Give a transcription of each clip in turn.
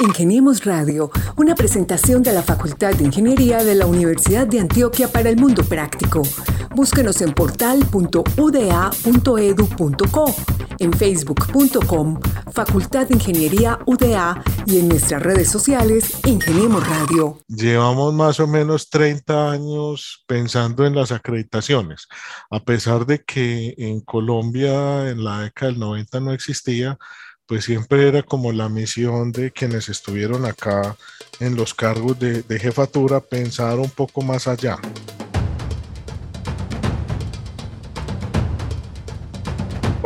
Ingeniemos Radio, una presentación de la Facultad de Ingeniería de la Universidad de Antioquia para el Mundo Práctico. Búsquenos en portal.uda.edu.co, en facebook.com, Facultad de Ingeniería UDA y en nuestras redes sociales, Ingeniemos Radio. Llevamos más o menos 30 años pensando en las acreditaciones. A pesar de que en Colombia en la década del 90 no existía, pues siempre era como la misión de quienes estuvieron acá en los cargos de, jefatura pensar un poco más allá.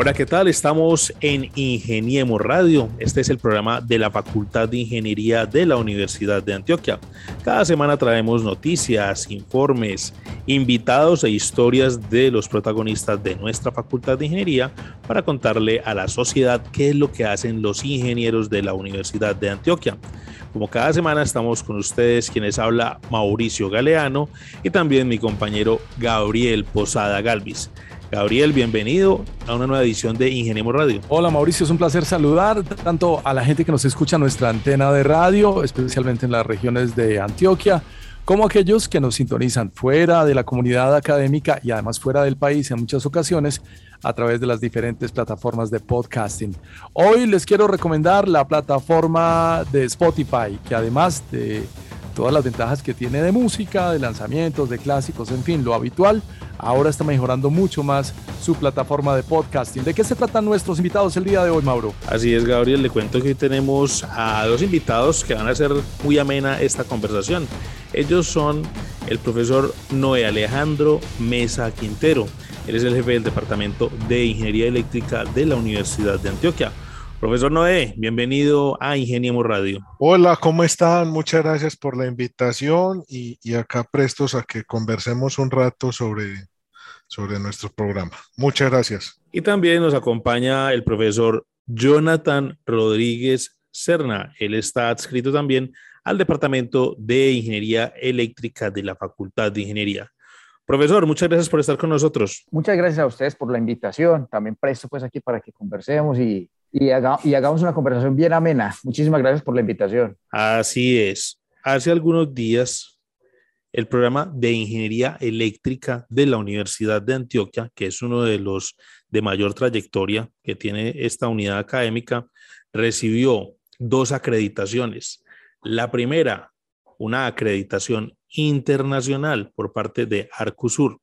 Hola, ¿qué tal? Estamos en Ingeniemos Radio. Este es el programa de la Facultad de Ingeniería de la Universidad de Antioquia. Cada semana traemos noticias, informes, invitados e historias de los protagonistas de nuestra Facultad de Ingeniería para contarle a la sociedad qué es lo que hacen los ingenieros de la Universidad de Antioquia. Como cada semana estamos con ustedes quienes habla Mauricio Galeano y también mi compañero Gabriel Posada Galvis. Gabriel, bienvenido a una nueva edición de Ingeniemos Radio. Hola Mauricio, es un placer saludar tanto a la gente que nos escucha en nuestra antena de radio, especialmente en las regiones de Antioquia, como aquellos que nos sintonizan fuera de la comunidad académica y además fuera del país en muchas ocasiones a través de las diferentes plataformas de podcasting. Hoy les quiero recomendar la plataforma de Spotify, que además de todas las ventajas que tiene de música, de lanzamientos, de clásicos, en fin, lo habitual, ahora está mejorando mucho más su plataforma de podcasting. ¿De qué se tratan nuestros invitados el día de hoy, Mauro? Así es, Gabriel, le cuento que hoy tenemos a dos invitados que van a hacer muy amena esta conversación. Ellos son el profesor Noé Alejandro Mesa Quintero. Él es el jefe del Departamento de Ingeniería Eléctrica de la Universidad de Antioquia. Profesor Noé, bienvenido a Ingeniemos Radio. Hola, ¿cómo están? Muchas gracias por la invitación y, y, acá prestos a que conversemos un rato sobre, sobre nuestro programa. Muchas gracias. Y también nos acompaña el profesor Jonathan Rodríguez Serna. Él está adscrito también al Departamento de Ingeniería Eléctrica de la Facultad de Ingeniería. Profesor, muchas gracias por estar con nosotros. Muchas gracias a ustedes por la invitación. También presto pues aquí para que conversemos y y, haga, y hagamos una conversación bien amena. Muchísimas gracias por la invitación. Así es. Hace algunos días, el programa de ingeniería eléctrica de la Universidad de Antioquia, que es uno de los de mayor trayectoria que tiene esta unidad académica, recibió dos acreditaciones. La primera, una acreditación internacional por parte de Arcusur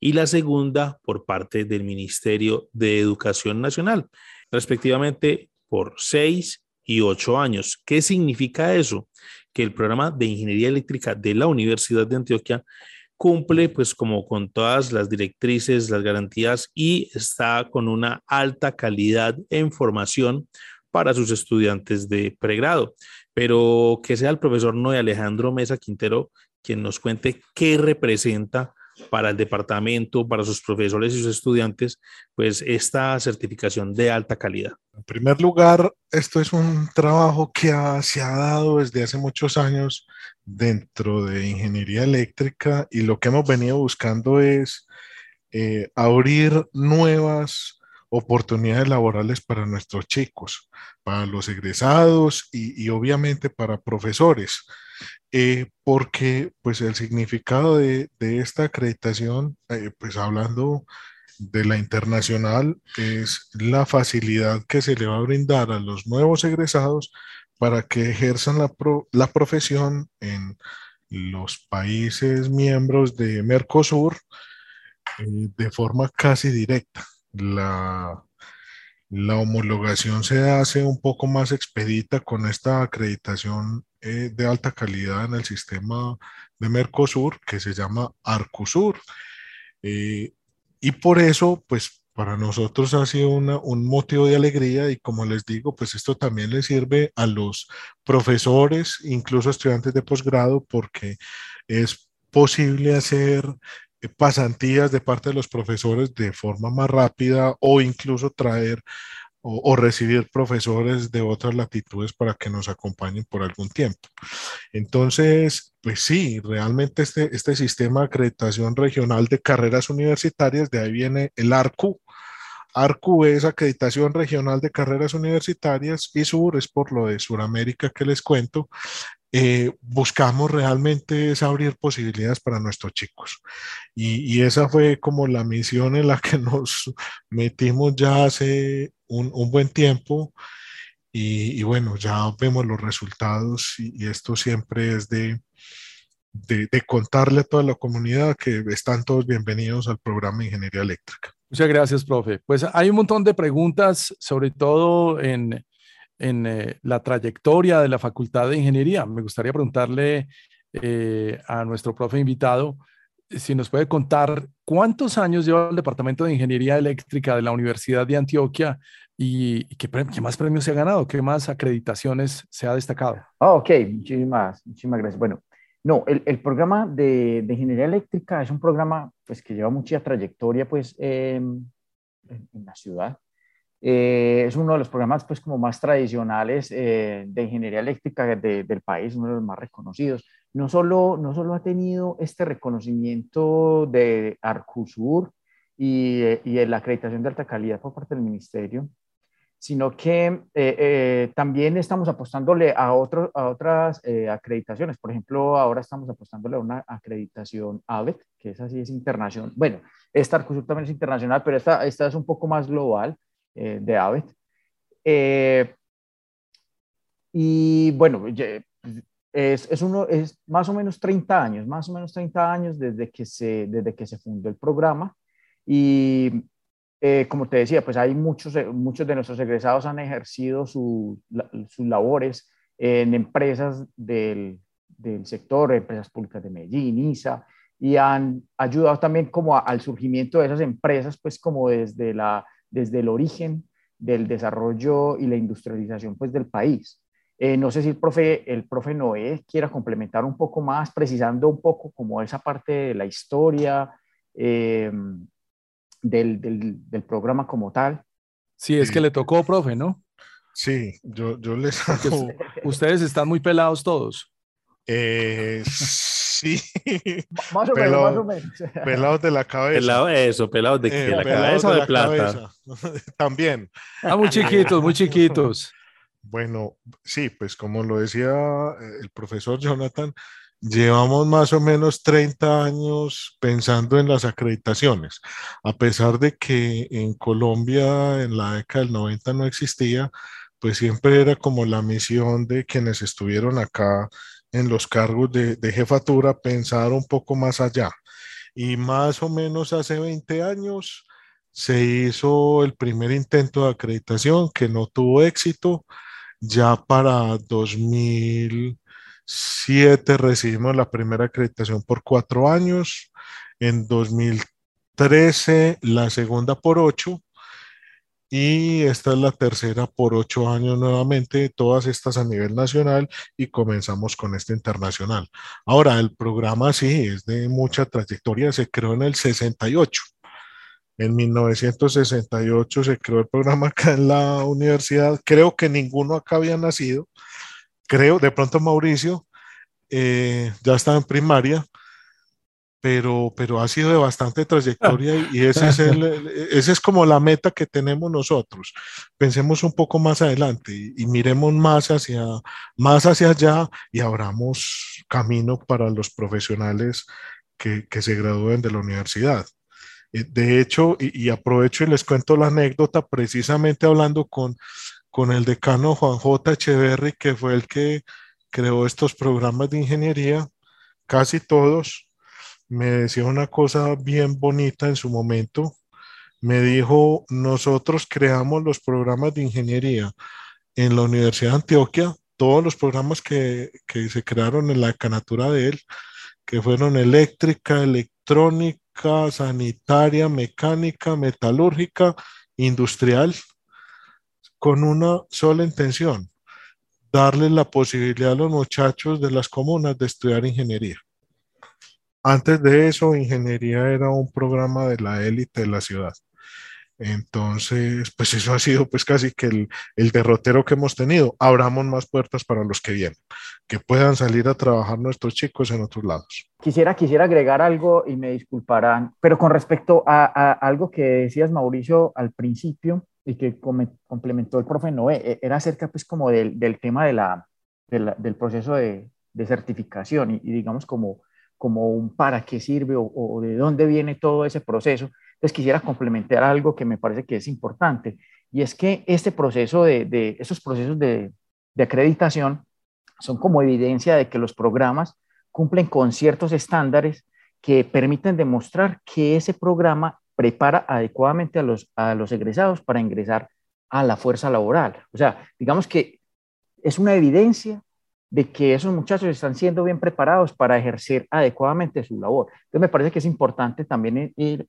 y la segunda por parte del Ministerio de Educación Nacional respectivamente por seis y ocho años. ¿Qué significa eso? Que el programa de ingeniería eléctrica de la Universidad de Antioquia cumple pues como con todas las directrices, las garantías y está con una alta calidad en formación para sus estudiantes de pregrado. Pero que sea el profesor Noé Alejandro Mesa Quintero quien nos cuente qué representa para el departamento, para sus profesores y sus estudiantes, pues esta certificación de alta calidad? En primer lugar, esto es un trabajo que se ha dado desde hace muchos años dentro de ingeniería eléctrica y lo que hemos venido buscando es eh, abrir nuevas oportunidades laborales para nuestros chicos, para los egresados y, y obviamente para profesores. Eh, porque pues el significado de, de esta acreditación, eh, pues hablando de la internacional, es la facilidad que se le va a brindar a los nuevos egresados para que ejerzan la, la profesión en los países miembros de Mercosur eh, de forma casi directa. La, la homologación se hace un poco más expedita con esta acreditación eh, de alta calidad en el sistema de Mercosur que se llama Arcusur. Eh, y por eso, pues para nosotros ha sido un motivo de alegría y como les digo, pues esto también le sirve a los profesores, incluso estudiantes de posgrado, porque es posible hacer pasantías de parte de los profesores de forma más rápida o incluso traer o, recibir profesores de otras latitudes para que nos acompañen por algún tiempo. Entonces, pues sí, realmente este, este sistema de acreditación regional de carreras universitarias, de ahí viene el ARCU, ARCU es Acreditación Regional de Carreras Universitarias y SUR es por lo de Suramérica que les cuento. Eh, buscamos realmente es abrir posibilidades para nuestros chicos. Y, y, esa fue como la misión en la que nos metimos ya hace un, un buen tiempo. Y, y, bueno, ya vemos los resultados y, y esto siempre es de, de, de, contarle a toda la comunidad que están todos bienvenidos al programa de Ingeniería Eléctrica. Muchas gracias, profe. Pues hay un montón de preguntas, sobre todo en, en eh, la trayectoria de la Facultad de Ingeniería. Me gustaría preguntarle eh, a nuestro profe invitado si nos puede contar cuántos años lleva el Departamento de Ingeniería Eléctrica de la Universidad de Antioquia y, qué, más premios se ha ganado, qué más acreditaciones se ha destacado. Oh, ok, muchísimas, muchísimas gracias. Bueno, no, el, el programa de, de, Ingeniería Eléctrica es un programa pues, que lleva mucha trayectoria pues, eh, en, en la ciudad. Eh, es uno de los programas pues como más tradicionales eh, de ingeniería eléctrica de, del país, uno de los más reconocidos. No solo, no solo ha tenido este reconocimiento de Arcusur y, y de la acreditación de alta calidad por parte del ministerio, sino que eh, eh, también estamos apostándole a, otro, a otras eh, acreditaciones. Por ejemplo, ahora estamos apostándole a una acreditación AVET, que esa sí es internacional. Bueno, esta Arcusur también es internacional, pero esta, esta es un poco más global eh, de AVET. Eh, y bueno, es, es, uno, es más o menos 30 años, más o menos 30 años desde que se, desde que se fundó el programa. Y eh, como te decía, pues hay muchos, muchos de nuestros egresados han ejercido su, sus labores en empresas del, del, sector, empresas públicas de Medellín, ISA, y han ayudado también como al surgimiento de esas empresas, pues como desde la desde el origen del desarrollo y la industrialización pues, del país. Eh, no sé si el profe, el profe Noé quiera complementar un poco más, precisando un poco como esa parte de la historia eh, del, del, del, programa como tal. Sí, es que le tocó, profe, ¿no? Sí, yo, yo les hago... Ustedes están muy pelados todos. Eh, sí. Más o menos, más o menos. Pelados de la cabeza. Pelado, eso, pelados de, eh, de la cabeza o de, de plata. También. Ah, muy chiquitos, muy chiquitos. Bueno, sí, pues como lo decía eh, el profesor Jonathan, llevamos más o menos 30 años pensando en las acreditaciones. A pesar de que en Colombia en la década del 90 no existía, pues siempre era como la misión de quienes estuvieron acá en los cargos de, de, jefatura pensar un poco más allá. Y más o menos hace 20 años se hizo el primer intento de acreditación que no tuvo éxito. Ya para 2007 recibimos la primera acreditación por cuatro años. En 2013 la segunda por ocho y esta es la tercera por ocho años nuevamente, todas estas a nivel nacional y comenzamos con este internacional. Ahora, el programa sí es de mucha trayectoria, se creó en el 68. En 1968 se creó el programa acá en la universidad, creo que ninguno acá había nacido, creo, de pronto Mauricio eh, ya estaba en primaria, pero, pero ha sido de bastante trayectoria y ese es, el, ese es como la meta que tenemos nosotros. Pensemos un poco más adelante y, y, miremos más hacia, más hacia allá y abramos camino para los profesionales que, que se gradúen de la universidad. De hecho, y, y, aprovecho y les cuento la anécdota, precisamente hablando con, con el decano Juan J. Echeverry, que fue el que creó estos programas de ingeniería, casi todos me decía una cosa bien bonita en su momento. Me dijo, nosotros creamos los programas de ingeniería en la Universidad de Antioquia, todos los programas que, que se crearon en la canatura de él, que fueron eléctrica, electrónica, sanitaria, mecánica, metalúrgica, industrial, con una sola intención, darle la posibilidad a los muchachos de las comunas de estudiar ingeniería. Antes de eso, ingeniería era un programa de la élite de la ciudad. Entonces, pues eso ha sido pues casi que el, el, derrotero que hemos tenido. Abramos más puertas para los que vienen, que puedan salir a trabajar nuestros chicos en otros lados. Quisiera, quisiera agregar algo y me disculparán, pero con respecto a, a algo que decías, Mauricio, al principio y que complementó el profe Noé, e, era acerca pues como del, del tema de la, del proceso de, de certificación y, y, digamos como, como un para qué sirve o, de dónde viene todo ese proceso les quisiera complementar algo que me parece que es importante, y es que este proceso de, de esos procesos de, de acreditación son como evidencia de que los programas cumplen con ciertos estándares que permiten demostrar que ese programa prepara adecuadamente a los, a los egresados para ingresar a la fuerza laboral. O sea, digamos que es una evidencia de que esos muchachos están siendo bien preparados para ejercer adecuadamente su labor. Entonces me parece que es importante también, ir,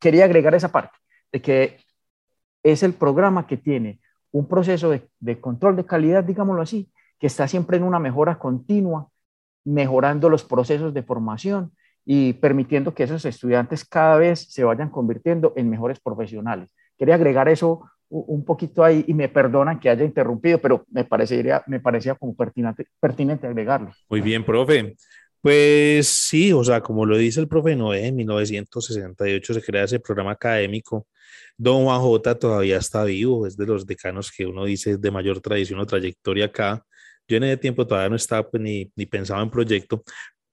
quería agregar esa parte, de que es el programa que tiene un proceso de, de, control de calidad, digámoslo así, que está siempre en una mejora continua, mejorando los procesos de formación y permitiendo que esos estudiantes cada vez se vayan convirtiendo en mejores profesionales. Quería agregar eso un poquito ahí y me perdonan que haya interrumpido, pero me parecería, me parecía como pertinente, pertinente agregarlo. Muy bien, profe. Pues sí, o sea, como lo dice el profe Noé, en 1968 se crea ese programa académico. Don Juan J todavía está vivo, es de los decanos que uno dice de mayor tradición o trayectoria acá. Yo en ese tiempo todavía no estaba pues, ni, ni pensaba en proyecto,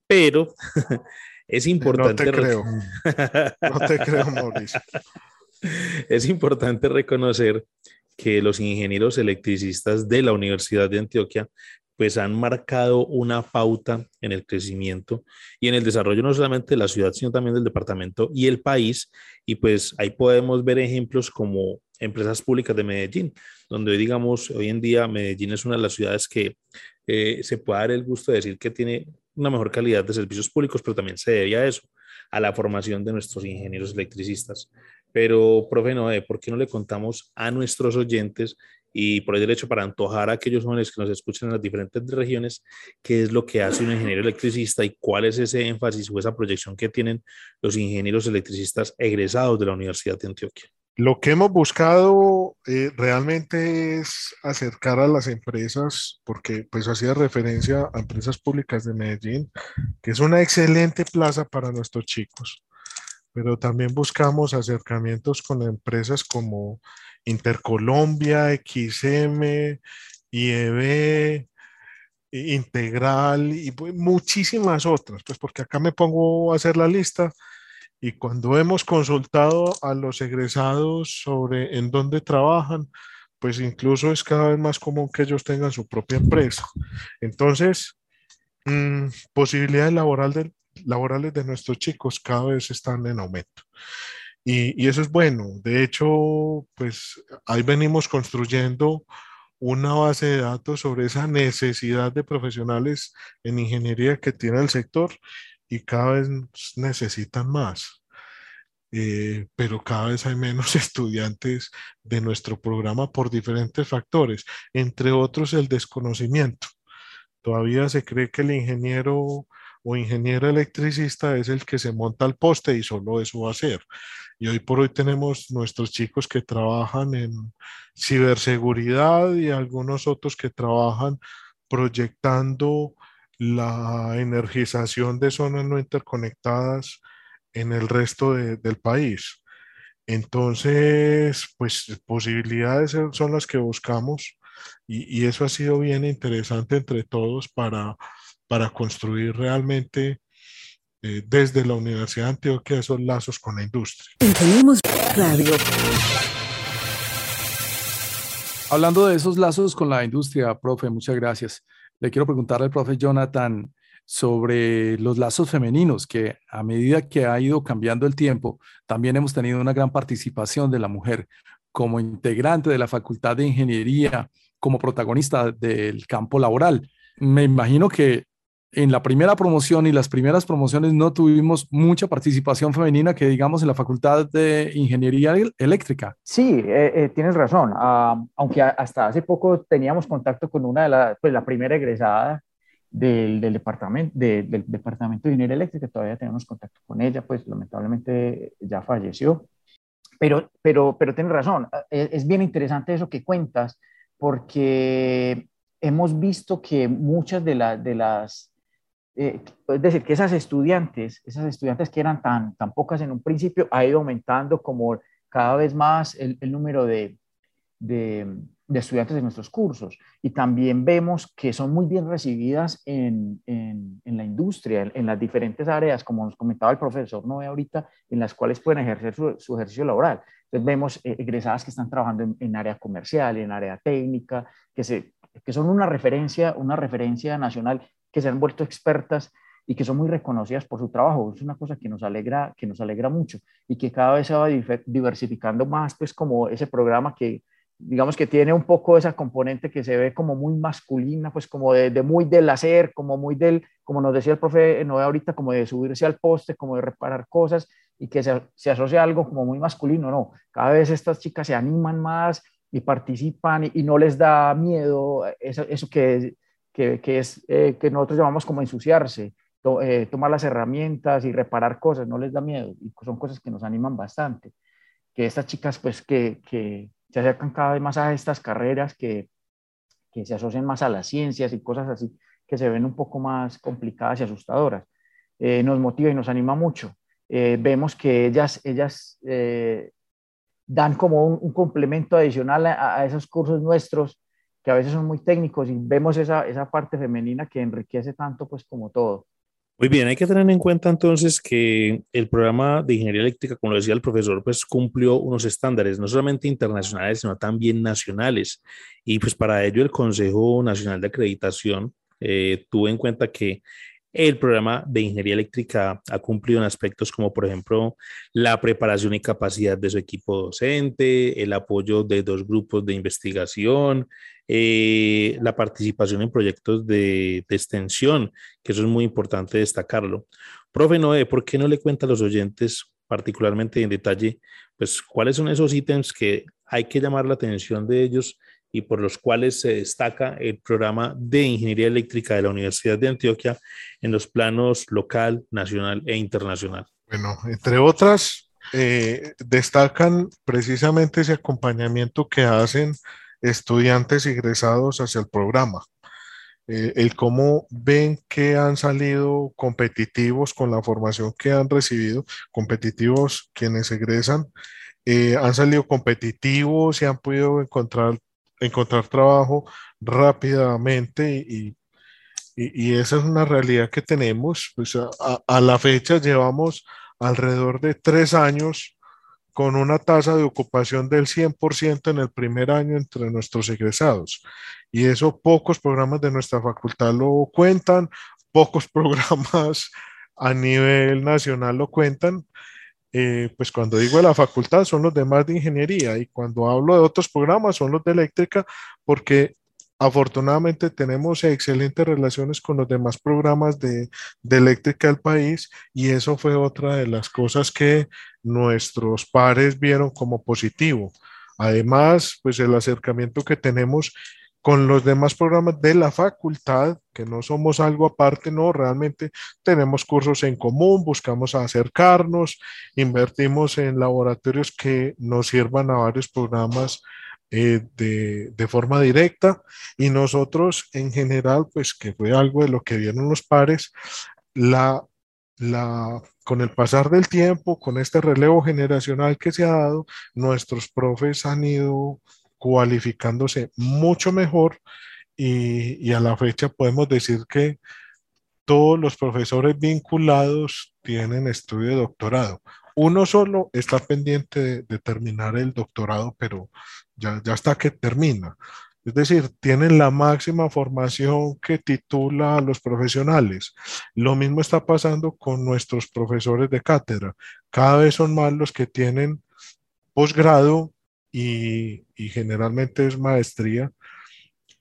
pero es importante. No te creo. no te creo, Mauricio. es importante reconocer que los ingenieros electricistas de la Universidad de Antioquia pues han marcado una pauta en el crecimiento y en el desarrollo no solamente de la ciudad, sino también del departamento y el país. Y pues ahí podemos ver ejemplos como empresas públicas de Medellín, donde hoy digamos, hoy en día Medellín es una de las ciudades que eh, se puede dar el gusto de decir que tiene una mejor calidad de servicios públicos, pero también se debe a eso, a la formación de nuestros ingenieros electricistas. Pero, profe Noé, ¿por qué no le contamos a nuestros oyentes y por el derecho para antojar a aquellos jóvenes que nos escuchan en las diferentes regiones, qué es lo que hace un ingeniero electricista y cuál es ese énfasis o esa proyección que tienen los ingenieros electricistas egresados de la Universidad de Antioquia? Lo que hemos buscado eh, realmente es acercar a las empresas, porque pues hacía referencia a empresas públicas de Medellín, que es una excelente plaza para nuestros chicos pero también buscamos acercamientos con empresas como Intercolombia, XM, IEB, Integral y pues muchísimas otras, pues porque acá me pongo a hacer la lista y cuando hemos consultado a los egresados sobre en dónde trabajan, pues incluso es cada vez más común que ellos tengan su propia empresa. Entonces, mmm, posibilidades laboral de, laborales de nuestros chicos cada vez están en aumento. Y, eso es bueno. De hecho, pues ahí venimos construyendo una base de datos sobre esa necesidad de profesionales en ingeniería que tiene el sector y cada vez necesitan más. Eh, pero cada vez hay menos estudiantes de nuestro programa por diferentes factores, entre otros el desconocimiento. Todavía se cree que el ingeniero o ingeniero electricista es el que se monta al poste y solo eso va a hacer. Y hoy por hoy tenemos nuestros chicos que trabajan en ciberseguridad y algunos otros que trabajan proyectando la energización de zonas no interconectadas en el resto de, del país. Entonces, pues posibilidades son las que buscamos y, y eso ha sido bien interesante entre todos para para construir realmente eh, desde la Universidad de Antioquia esos lazos con la industria. Radio. Hablando de esos lazos con la industria, profe, muchas gracias. Le quiero preguntar al profe Jonathan sobre los lazos femeninos, que a medida que ha ido cambiando el tiempo, también hemos tenido una gran participación de la mujer como integrante de la Facultad de Ingeniería, como protagonista del campo laboral. Me imagino que en la primera promoción y las primeras promociones no tuvimos mucha participación femenina que digamos en la Facultad de Ingeniería Eléctrica. Sí, eh, eh, tienes razón. Uh, aunque hasta hace poco teníamos contacto con una de las, pues la primera egresada del, del departamento, de, del Departamento de Ingeniería Eléctrica, todavía tenemos contacto con ella, pues lamentablemente ya falleció. pero, pero, pero tienes razón, es, es bien interesante eso que cuentas, porque hemos visto que muchas de, de las, eh, es decir, que esas estudiantes, esas estudiantes que eran tan, tan pocas en un principio, ha ido aumentando como cada vez más el, el número de, de, de, estudiantes de nuestros cursos. Y también vemos que son muy bien recibidas en, en, en la industria, en, las diferentes áreas, como nos comentaba el profesor Noé ahorita, en las cuales pueden ejercer su, su ejercicio laboral. Entonces vemos eh, egresadas que están trabajando en, en, área comercial, en área técnica, que, se, que son una referencia, una referencia nacional, que se han vuelto expertas y que son muy reconocidas por su trabajo. Es una cosa que nos alegra, que nos alegra mucho y que cada vez se va diversificando más, pues como ese programa que, digamos que tiene un poco esa componente que se ve como muy masculina, pues como de, de, muy del hacer, como muy del, como nos decía el profe Noé ahorita, como de subirse al poste, como de reparar cosas y que se, se asocia a algo como muy masculino, no, cada vez estas chicas se animan más y participan y, no les da miedo eso, eso que, que, que es eh, que nosotros llamamos como ensuciarse, eh, tomar las herramientas y reparar cosas, no les da miedo y son cosas que nos animan bastante, que estas chicas pues que, que se acercan cada vez más a estas carreras que, que se asocian más a las ciencias y cosas así que se ven un poco más complicadas y asustadoras. Eh, nos motiva y nos anima mucho. Vemos que ellas, ellas dan como un, complemento adicional a, esos cursos nuestros que a veces son muy técnicos y vemos esa, esa parte femenina que enriquece tanto pues como todo. Muy bien, hay que tener en cuenta entonces que el programa de ingeniería eléctrica, como lo decía el profesor, pues cumplió unos estándares, no solamente internacionales, sino también nacionales. Y pues para ello el Consejo Nacional de Acreditación eh, tuvo en cuenta que el programa de ingeniería eléctrica ha cumplido en aspectos como, por ejemplo, la preparación y capacidad de su equipo docente, el apoyo de dos grupos de investigación, eh, la participación en proyectos de, extensión, que eso es muy importante destacarlo. Profe Noé, ¿por qué no le cuenta a los oyentes, particularmente en detalle, pues cuáles son esos ítems que hay que llamar la atención de ellos y por los cuales se destaca el programa de ingeniería eléctrica de la Universidad de Antioquia en los planos local, nacional e internacional? Bueno, entre otras, eh, destacan precisamente ese acompañamiento que hacen estudiantes egresados hacia el programa. Eh, el cómo ven que han salido competitivos con la formación que han recibido, competitivos quienes egresan, eh, han salido competitivos y han podido encontrar encontrar trabajo rápidamente y, y, y, esa es una realidad que tenemos. Pues a, a, la fecha llevamos alrededor de tres años con una tasa de ocupación del 100% en el primer año entre nuestros egresados. Y eso pocos programas de nuestra facultad lo cuentan, pocos programas a nivel nacional lo cuentan. Eh, pues cuando digo de la facultad son los demás de ingeniería y cuando hablo de otros programas son los de eléctrica porque afortunadamente tenemos excelentes relaciones con los demás programas de, de, eléctrica del país y eso fue otra de las cosas que nuestros pares vieron como positivo. Además, pues el acercamiento que tenemos con los demás programas de la facultad, que no somos algo aparte, no, realmente tenemos cursos en común, buscamos acercarnos, invertimos en laboratorios que nos sirvan a varios programas eh, de, de, forma directa y nosotros en general, pues que fue algo de lo que vieron los pares, la, la, con el pasar del tiempo, con este relevo generacional que se ha dado, nuestros profes han ido cualificándose mucho mejor y, y, a la fecha podemos decir que todos los profesores vinculados tienen estudio de doctorado. Uno solo está pendiente de, de terminar el doctorado, pero ya, ya está que termina. Es decir, tienen la máxima formación que titula a los profesionales. Lo mismo está pasando con nuestros profesores de cátedra. Cada vez son más los que tienen posgrado y, y generalmente es maestría,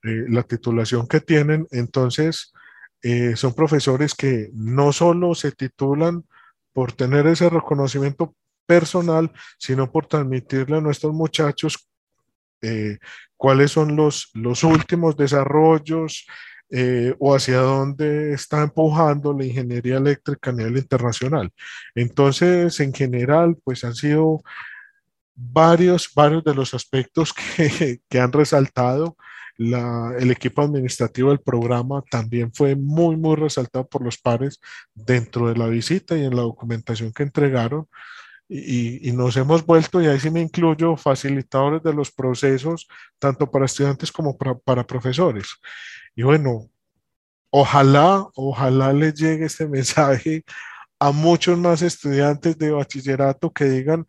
eh, la titulación que tienen. Entonces, eh, son profesores que no solo se titulan por tener ese reconocimiento personal, sino por transmitirle a nuestros muchachos eh, cuáles son los, los últimos desarrollos eh, o hacia dónde está empujando la ingeniería eléctrica a nivel internacional. Entonces, en general, pues han sido varios, varios de los aspectos que, que han resaltado. La, el equipo administrativo del programa también fue muy, muy resaltado por los pares dentro de la visita y en la documentación que entregaron. Y, nos hemos vuelto, y ahí sí me incluyo, facilitadores de los procesos, tanto para estudiantes como para, para profesores. Y bueno, ojalá, ojalá les llegue este mensaje a muchos más estudiantes de bachillerato que digan,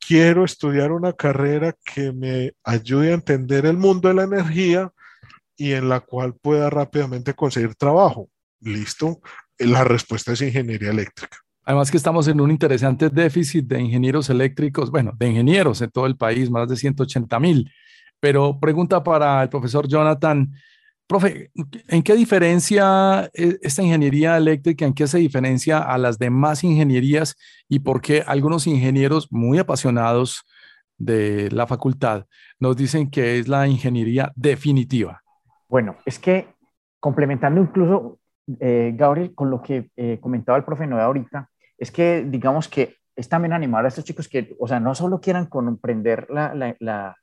quiero estudiar una carrera que me ayude a entender el mundo de la energía y en la cual pueda rápidamente conseguir trabajo. Listo, la respuesta es ingeniería eléctrica. Además que estamos en un interesante déficit de ingenieros eléctricos, bueno, de ingenieros en todo el país, más de 180 mil. Pero pregunta para el profesor Jonathan, Profe, ¿en qué diferencia e, esta ingeniería eléctrica, en qué se diferencia a las demás ingenierías y por qué algunos ingenieros muy apasionados de la facultad nos dicen que es la ingeniería definitiva? Bueno, es que complementando incluso, eh, Gabriel, con lo que eh, comentaba el profe Noé ahorita, es que digamos que es también animar a estos chicos que, o sea, no solo quieran comprender la, la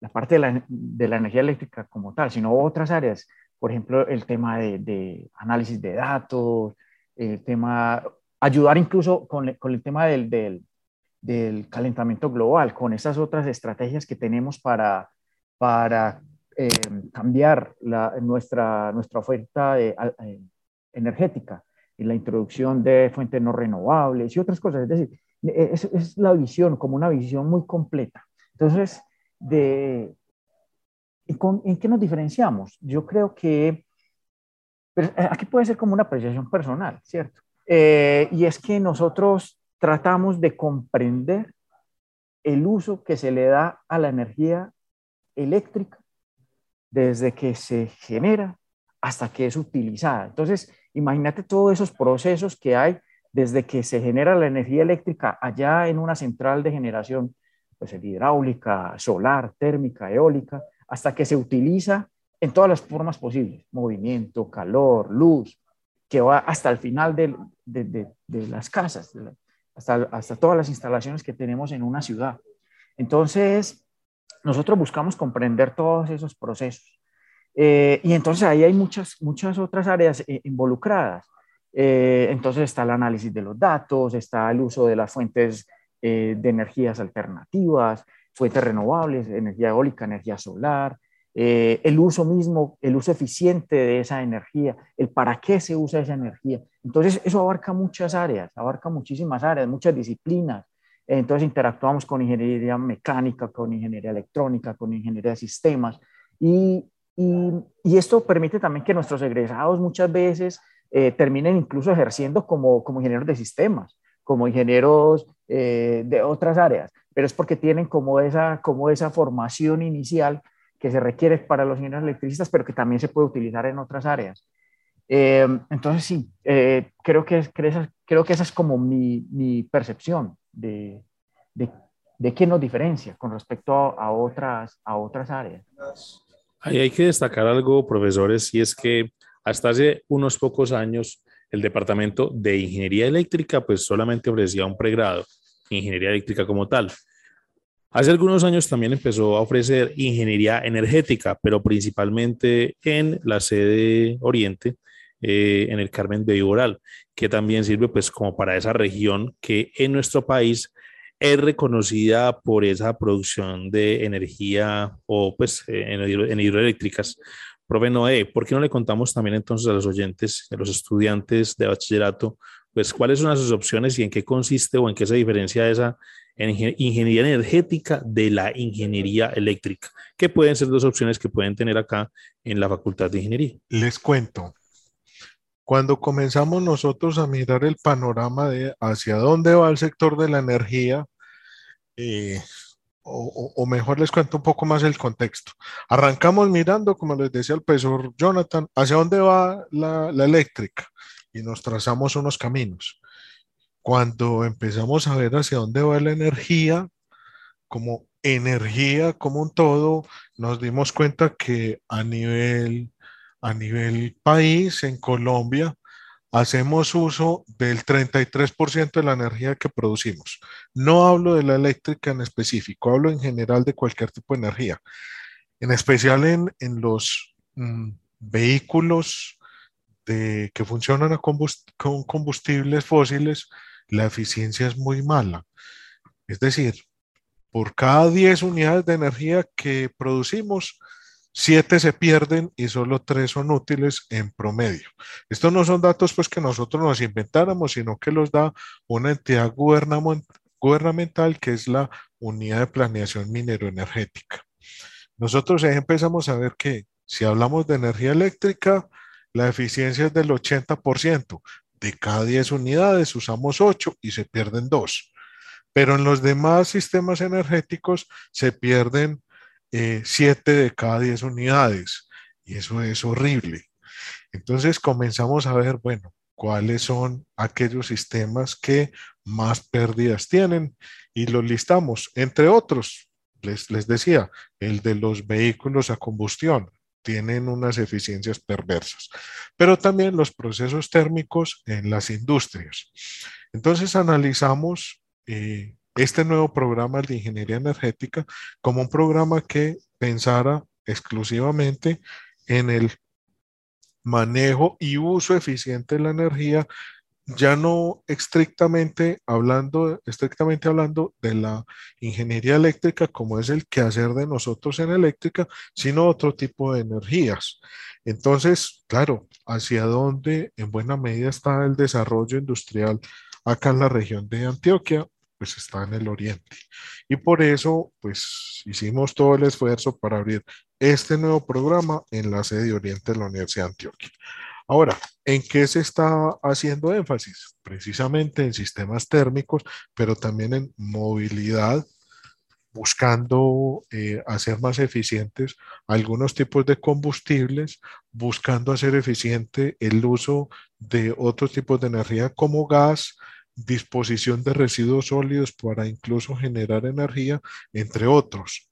la parte de la, de la, energía eléctrica como tal, sino otras áreas, por ejemplo, el tema de, de análisis de datos, el tema, ayudar incluso con, con el tema del, del, calentamiento global, con esas otras estrategias que tenemos para, para eh, cambiar la, nuestra, nuestra oferta eh, energética. y la introducción de fuentes no renovables y otras cosas. Es decir, es, es la visión, como una visión muy completa. Entonces, de ¿en qué nos diferenciamos? Yo creo que eh, aquí puede ser como una apreciación personal, ¿cierto? Eh, y es que nosotros tratamos de comprender el uso que se le da a la energía eléctrica desde que se genera hasta que es utilizada. Entonces, imagínate todos esos procesos que hay desde que se genera la energía eléctrica allá en una central de generación pues hidráulica, solar, térmica, eólica, hasta que se utiliza en todas las formas posibles, movimiento, calor, luz, que va hasta el final de, las casas, hasta todas las instalaciones que tenemos en una ciudad. Entonces, nosotros buscamos comprender todos esos procesos. Eh, y entonces ahí hay muchas, muchas otras áreas eh, involucradas. Eh, entonces está el análisis de los datos, está el uso de las fuentes eh, de energías alternativas, fuentes renovables, energía eólica, energía solar, eh, el uso mismo, el uso eficiente de esa energía, el para qué se usa esa energía. Entonces, eso abarca muchas áreas, abarca muchísimas áreas, muchas disciplinas. Entonces, interactuamos con ingeniería mecánica, con ingeniería electrónica, con ingeniería de sistemas. Y, y, esto permite también que nuestros egresados muchas veces eh, terminen incluso ejerciendo como, como ingenieros de sistemas como ingenieros eh, de otras áreas, pero es porque tienen como esa, como esa formación inicial que se requiere para los ingenieros electricistas, pero que también se puede utilizar en otras áreas. Eh, entonces, sí, eh, creo, que, creo que esa es como mi, mi percepción de, de, de, qué nos diferencia con respecto a, a, otras, a otras áreas. Ahí hay que destacar algo, profesores, y es que hasta hace unos pocos años el departamento de ingeniería eléctrica pues solamente ofrecía un pregrado, ingeniería eléctrica como tal. Hace algunos años también empezó a ofrecer ingeniería energética, pero principalmente en la sede Oriente, eh, en el Carmen de Viboral, que también sirve pues como para esa región que en nuestro país es reconocida por esa producción de energía o pues en, en hidroeléctricas Profe Noé, ¿por qué no le contamos también entonces a los oyentes, a los estudiantes de bachillerato, pues cuáles son sus opciones y en qué consiste o en qué se diferencia esa ingeniería energética de la ingeniería eléctrica? ¿Qué pueden ser dos opciones que pueden tener acá en la Facultad de Ingeniería? Les cuento. Cuando comenzamos nosotros a mirar el panorama de hacia dónde va el sector de la energía, eh, o, mejor les cuento un poco más el contexto. Arrancamos mirando, como les decía el profesor Jonathan, hacia dónde va la, la eléctrica y nos trazamos unos caminos. Cuando empezamos a ver hacia dónde va la energía, como energía como un todo, nos dimos cuenta que a nivel, a nivel país, en Colombia, hacemos uso del 33% de la energía que producimos. No hablo de la eléctrica en específico, hablo en general de cualquier tipo de energía, en especial en, en los mm, vehículos de, que funcionan con combustibles fósiles, la eficiencia es muy mala. Es decir, por cada 10 unidades de energía que producimos, 7 se pierden y solo 3 son útiles en promedio. Estos no son datos pues que nosotros nos inventáramos, sino que los da una entidad gubernamental que es la Unidad de Planeación Minero-Energética. Nosotros empezamos a ver que si hablamos de energía eléctrica, la eficiencia es del 80%. De cada 10 unidades usamos 8 y se pierden 2. Pero en los demás sistemas energéticos se pierden 7 eh, de cada 10 unidades y eso es horrible. Entonces comenzamos a ver, bueno, cuáles son aquellos sistemas que más pérdidas tienen y los listamos, entre otros, les, les decía, el de los vehículos a combustión, tienen unas eficiencias perversas, pero también los procesos térmicos en las industrias. Entonces analizamos eh, este nuevo programa de ingeniería energética como un programa que pensara exclusivamente en el manejo y uso eficiente de la energía, ya no estrictamente hablando, estrictamente hablando de la ingeniería eléctrica como es el quehacer de nosotros en eléctrica, sino otro tipo de energías. Entonces, claro, hacia dónde en buena medida está el desarrollo industrial acá en la región de Antioquia, pues está en el oriente. Y por eso, pues hicimos todo el esfuerzo para abrir este nuevo programa en la sede de Oriente de la Universidad de Antioquia. Ahora, ¿en qué se está haciendo énfasis? Precisamente en sistemas térmicos, pero también en movilidad, buscando eh, hacer más eficientes algunos tipos de combustibles, buscando hacer eficiente el uso de otros tipos de energía como gas, disposición de residuos sólidos para incluso generar energía, entre otros.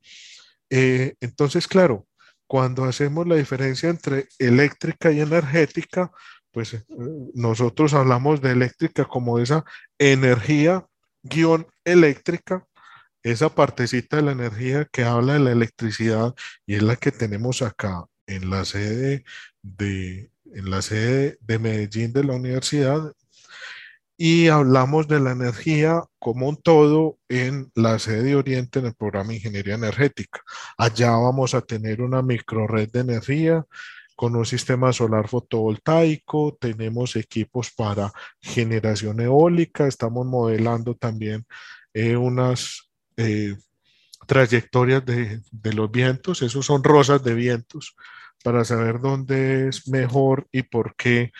Eh, entonces, claro, cuando hacemos la diferencia entre eléctrica y energética, pues eh, nosotros hablamos de eléctrica como esa energía guion eléctrica, esa partecita de la energía que habla de la electricidad y es la que tenemos acá en la sede de, en la sede de Medellín de la universidad, y hablamos de la energía como un todo en la sede de Oriente en el programa de Ingeniería Energética. Allá vamos a tener una microred de energía con un sistema solar fotovoltaico, tenemos equipos para generación eólica, estamos modelando también eh, unas eh, trayectorias de, de los vientos, esos son rosas de vientos, para saber dónde es mejor y por qué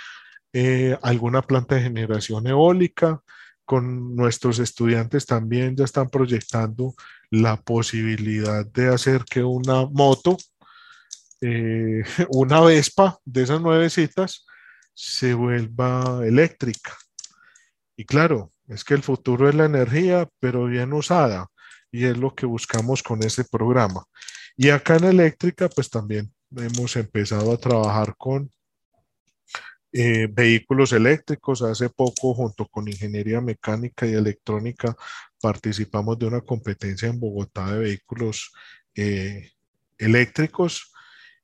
eh, alguna planta de generación eólica. Con nuestros estudiantes también ya están proyectando la posibilidad de hacer que una moto, eh, una Vespa de esas nueve citas, se vuelva eléctrica. Y claro, es que el futuro es la energía, pero bien usada. Y es lo que buscamos con ese programa. Y acá en eléctrica, pues también hemos empezado a trabajar con eh, vehículos eléctricos. Hace poco, junto con Ingeniería Mecánica y Electrónica, participamos de una competencia en Bogotá de vehículos eh, eléctricos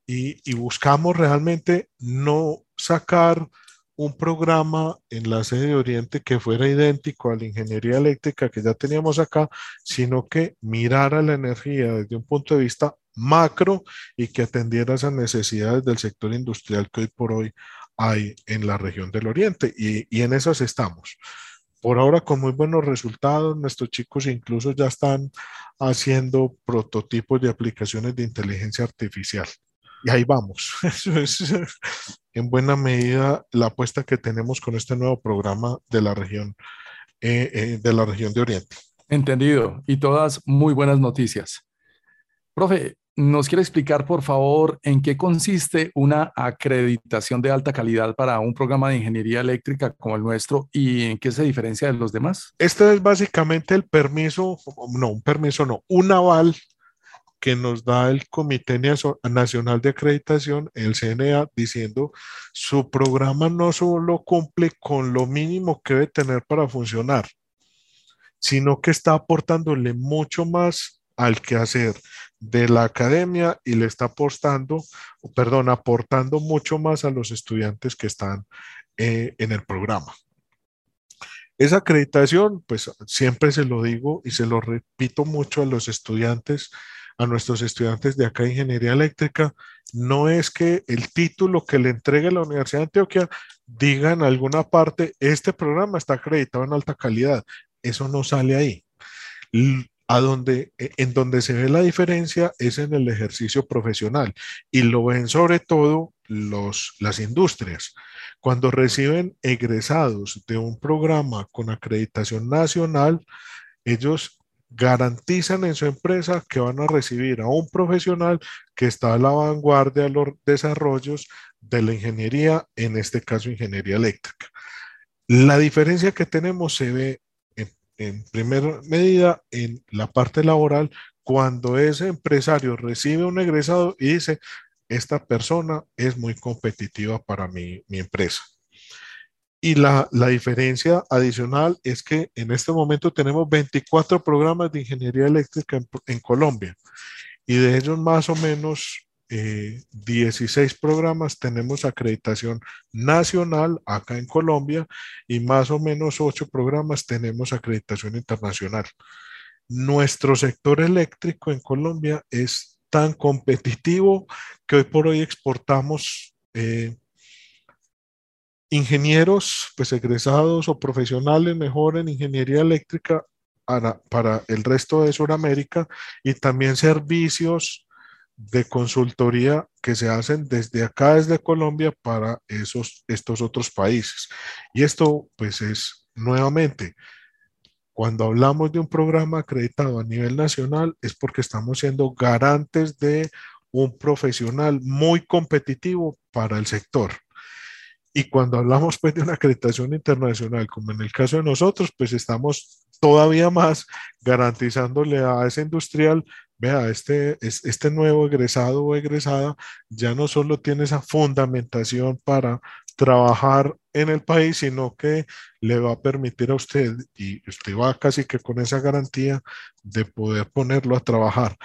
y, y, buscamos realmente no sacar un programa en la sede de Oriente que fuera idéntico a la ingeniería eléctrica que ya teníamos acá, sino que mirara la energía desde un punto de vista macro y que atendiera esas necesidades del sector industrial que hoy por hoy hay en la región del Oriente y, y en esas estamos. Por ahora con muy buenos resultados, nuestros chicos incluso ya están haciendo prototipos de aplicaciones de inteligencia artificial. Y ahí vamos. Eso es en buena medida la apuesta que tenemos con este nuevo programa de la región, eh, eh, de la región de Oriente. Entendido. Y todas muy buenas noticias. Profe, ¿Nos quiere explicar, por favor, en qué consiste una acreditación de alta calidad para un programa de ingeniería eléctrica como el nuestro y en qué se diferencia de los demás? Este es básicamente el permiso, no, un permiso no, un aval que nos da el Comité Nacional de Acreditación, el CNA, diciendo su programa no solo cumple con lo mínimo que debe tener para funcionar, sino que está aportándole mucho más al quehacer de la academia y le está apostando, perdón, aportando mucho más a los estudiantes que están eh, en el programa. Esa acreditación, pues siempre se lo digo y se lo repito mucho a los estudiantes, a nuestros estudiantes de acá de Ingeniería Eléctrica, no es que el título que le entregue la Universidad de Antioquia diga en alguna parte, este programa está acreditado en alta calidad. Eso no sale ahí. A donde, e, en donde se ve la diferencia es en el ejercicio profesional y lo ven sobre todo los, las industrias. Cuando reciben egresados de un programa con acreditación nacional, ellos garantizan en su empresa que van a recibir a un profesional que está a la vanguardia de los desarrollos de la ingeniería, en este caso ingeniería eléctrica. La diferencia que tenemos se ve en, en primera medida en la parte laboral cuando ese empresario recibe un egresado y dice, esta persona es muy competitiva para mi, empresa. Y la, diferencia adicional es que en este momento tenemos 24 programas de ingeniería eléctrica en, Colombia y de ellos más o menos 16 eh, programas tenemos acreditación nacional acá en Colombia y más o menos 8 programas tenemos acreditación internacional. Nuestro sector eléctrico en Colombia es tan competitivo que hoy por hoy exportamos eh, ingenieros, pues egresados o profesionales mejor en ingeniería eléctrica para, para el resto de Sudamérica y también servicios de consultoría que se hacen desde acá, desde Colombia, para esos, estos otros países. Y esto, pues, es nuevamente cuando hablamos de un programa acreditado a nivel nacional es porque estamos siendo garantes de un profesional muy competitivo para el sector. Y cuando hablamos pues de una acreditación internacional, como en el caso de nosotros, pues estamos todavía más garantizándole a ese industrial, vea, este, este nuevo egresado o egresada ya no solo tiene esa fundamentación para trabajar en el país, sino que le va a permitir a usted, y usted va casi que con esa garantía de poder ponerlo a trabajar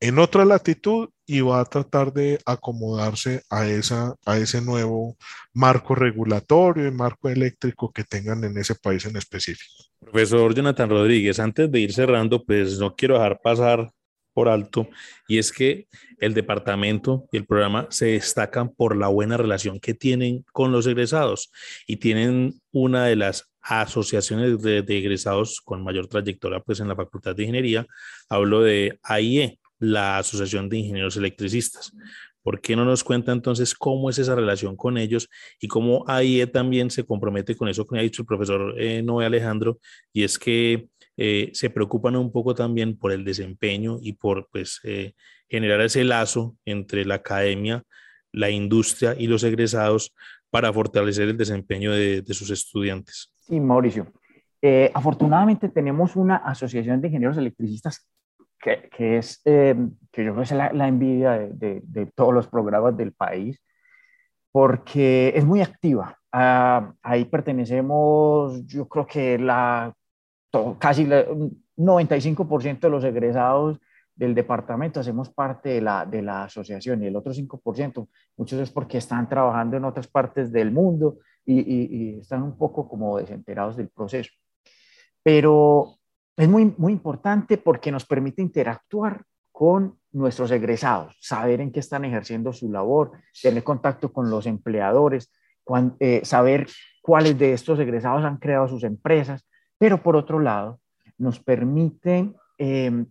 en otra latitud y va a tratar de acomodarse a, esa, a ese nuevo marco regulatorio y marco eléctrico que tengan en ese país en específico. Profesor Jonathan Rodríguez, antes de ir cerrando, pues no quiero dejar pasar por alto, y es que el departamento y el programa se destacan por la buena relación que tienen con los egresados y tienen una de las asociaciones de, egresados con mayor trayectoria pues en la Facultad de Ingeniería. Hablo de AIE, la Asociación de Ingenieros Electricistas. ¿Por qué no nos cuenta entonces cómo es esa relación con ellos y cómo AIE también se compromete con eso que ha dicho el profesor eh, Noé Alejandro? Y es que eh, se preocupan un poco también por el desempeño y por pues, eh, generar ese lazo entre la academia, la industria y los egresados para fortalecer el desempeño de, sus estudiantes. Sí, Mauricio. Eh, afortunadamente tenemos una asociación de ingenieros electricistas que, que es, que yo creo es la, envidia de, de, todos los programas del país, porque es muy activa. Ah, ahí pertenecemos, yo creo que la casi un 95% de los egresados del departamento hacemos parte de la, de la asociación y el otro 5%, muchos es porque están trabajando en otras partes del mundo y, y, están un poco como desenterados del proceso. Pero es muy, muy importante porque nos permite interactuar con nuestros egresados, saber en qué están ejerciendo su labor, tener contacto con los empleadores, eh, saber cuáles de estos egresados han creado sus empresas, pero por otro lado, nos permite em,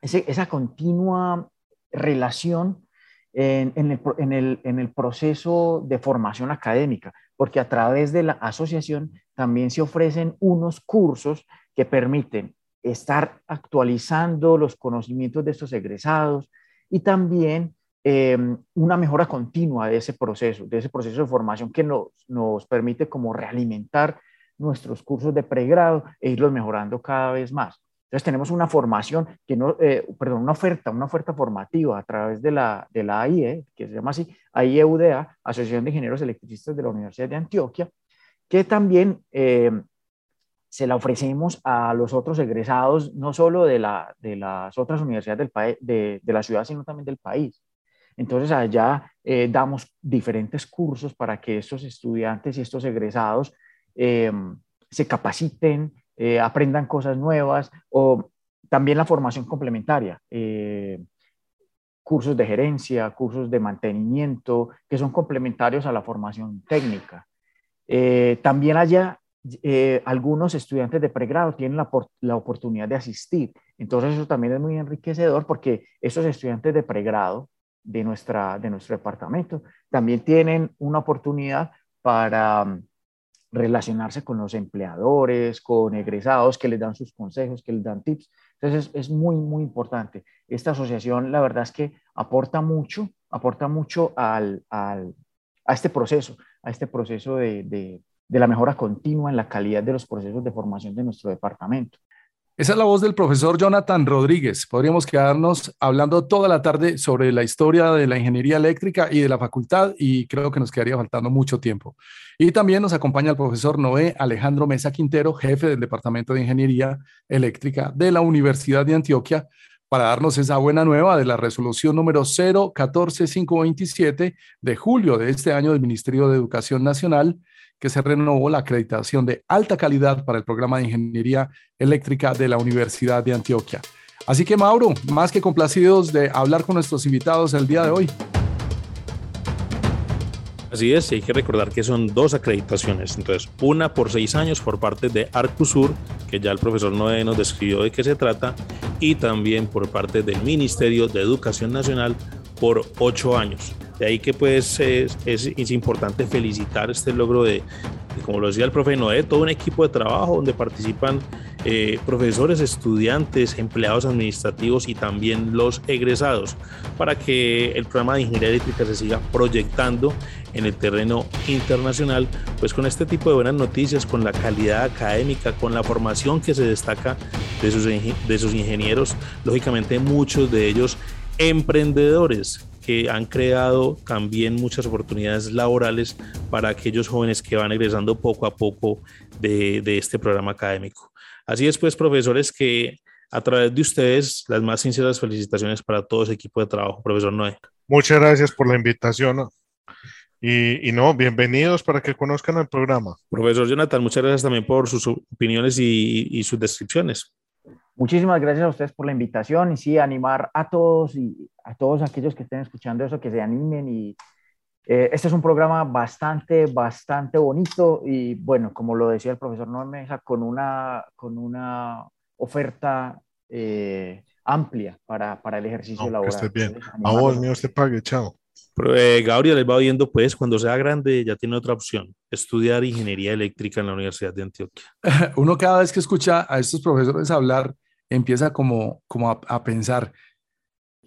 esa continua relación en, el, proceso de formación académica, porque a través de la asociación también se ofrecen unos cursos que permiten estar actualizando los conocimientos de estos egresados y también em, una mejora continua de ese proceso, de ese proceso de formación que nos, nos permite como realimentar nuestros cursos de pregrado e irlos mejorando cada vez más. Entonces tenemos una formación, que no, eh, perdón, una oferta, una oferta formativa a través de la, de la AIE, que se llama así, AIEUDA, Asociación de Ingenieros Electricistas de la Universidad de Antioquia, que también eh, se la ofrecemos a los otros egresados, no solo de, la, de las otras universidades del país, de, de, la ciudad, sino también del país. Entonces allá eh, damos diferentes cursos para que estos estudiantes y estos egresados se capaciten, eh, aprendan cosas nuevas o también la formación complementaria, eh, cursos de gerencia, cursos de mantenimiento, que son complementarios a la formación técnica. Eh, también allá algunos estudiantes de pregrado tienen la, la, oportunidad de asistir. Entonces eso también es muy enriquecedor porque esos estudiantes de pregrado de, nuestra, de nuestro departamento también tienen una oportunidad para relacionarse con los empleadores, con egresados que les dan sus consejos, que les dan tips. Entonces es, muy, muy importante. Esta asociación, la verdad es que aporta mucho, aporta mucho al, al, a este proceso, a este proceso de, de, de la mejora continua en la calidad de los procesos de formación de nuestro departamento. Esa es la voz del profesor Jonathan Rodríguez. Podríamos quedarnos hablando toda la tarde sobre la historia de la ingeniería eléctrica y de la facultad y creo que nos quedaría faltando mucho tiempo. Y también nos acompaña el profesor Noé Alejandro Mesa Quintero, jefe del Departamento de Ingeniería Eléctrica de la Universidad de Antioquia, para darnos esa buena nueva de la resolución número 014527 de julio de este año del Ministerio de Educación Nacional que se renovó la acreditación de alta calidad para el programa de Ingeniería Eléctrica de la Universidad de Antioquia. Así que Mauro, más que complacidos de hablar con nuestros invitados el día de hoy. Así es, hay que recordar que son dos acreditaciones. Entonces, una por seis años por parte de Arcusur, que ya el profesor Noé nos describió de qué se trata, y también por parte del Ministerio de Educación Nacional por ocho años. De ahí que pues es, es, importante felicitar este logro de, como lo decía el profe Noé, todo un equipo de trabajo donde participan eh, profesores, estudiantes, empleados administrativos y también los egresados para que el programa de ingeniería eléctrica se siga proyectando en el terreno internacional, pues con este tipo de buenas noticias, con la calidad académica, con la formación que se destaca de sus, de sus ingenieros, lógicamente muchos de ellos emprendedores que han creado también muchas oportunidades laborales para aquellos jóvenes que van egresando poco a poco de, de este programa académico. Así es, pues, profesores, que a través de ustedes, las más sinceras felicitaciones para todo ese equipo de trabajo, profesor Noé. Muchas gracias por la invitación. Y, y, no, bienvenidos para que conozcan el programa. Profesor Jonathan, muchas gracias también por sus opiniones y, y sus descripciones. Muchísimas gracias a ustedes por la invitación y sí, animar a todos y a todos aquellos que estén escuchando eso, que se animen y eh, este es un programa bastante, bastante bonito y bueno, como lo decía el profesor Mesa, con una, con una oferta eh, amplia para, para, el ejercicio no, laboral. Que esté bien. A vos, mío, usted pague, chao. Pero, eh, Gabriel va viendo, pues, cuando sea grande ya tiene otra opción, estudiar ingeniería eléctrica en la Universidad de Antioquia. Uno cada vez que escucha a estos profesores hablar, empieza como, como a pensar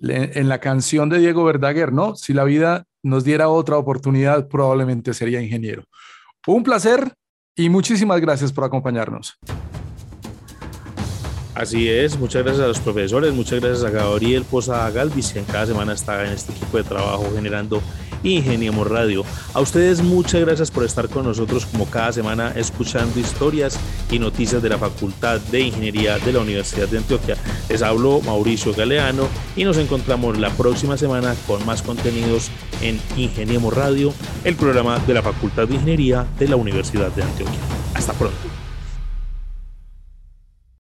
en la canción de Diego Verdaguer, ¿no? Si la vida nos diera otra oportunidad, probablemente sería ingeniero. Un placer y muchísimas gracias por acompañarnos. Así es, muchas gracias a los profesores, muchas gracias a Gabriel Posada Galvis, que en cada semana está en este equipo de trabajo generando Ingeniemos Radio. A ustedes muchas gracias por estar con nosotros como cada semana escuchando historias y noticias de la Facultad de Ingeniería de la Universidad de Antioquia. Les hablo Mauricio Galeano y nos encontramos la próxima semana con más contenidos en Ingeniemos Radio, el programa de la Facultad de Ingeniería de la Universidad de Antioquia. Hasta pronto.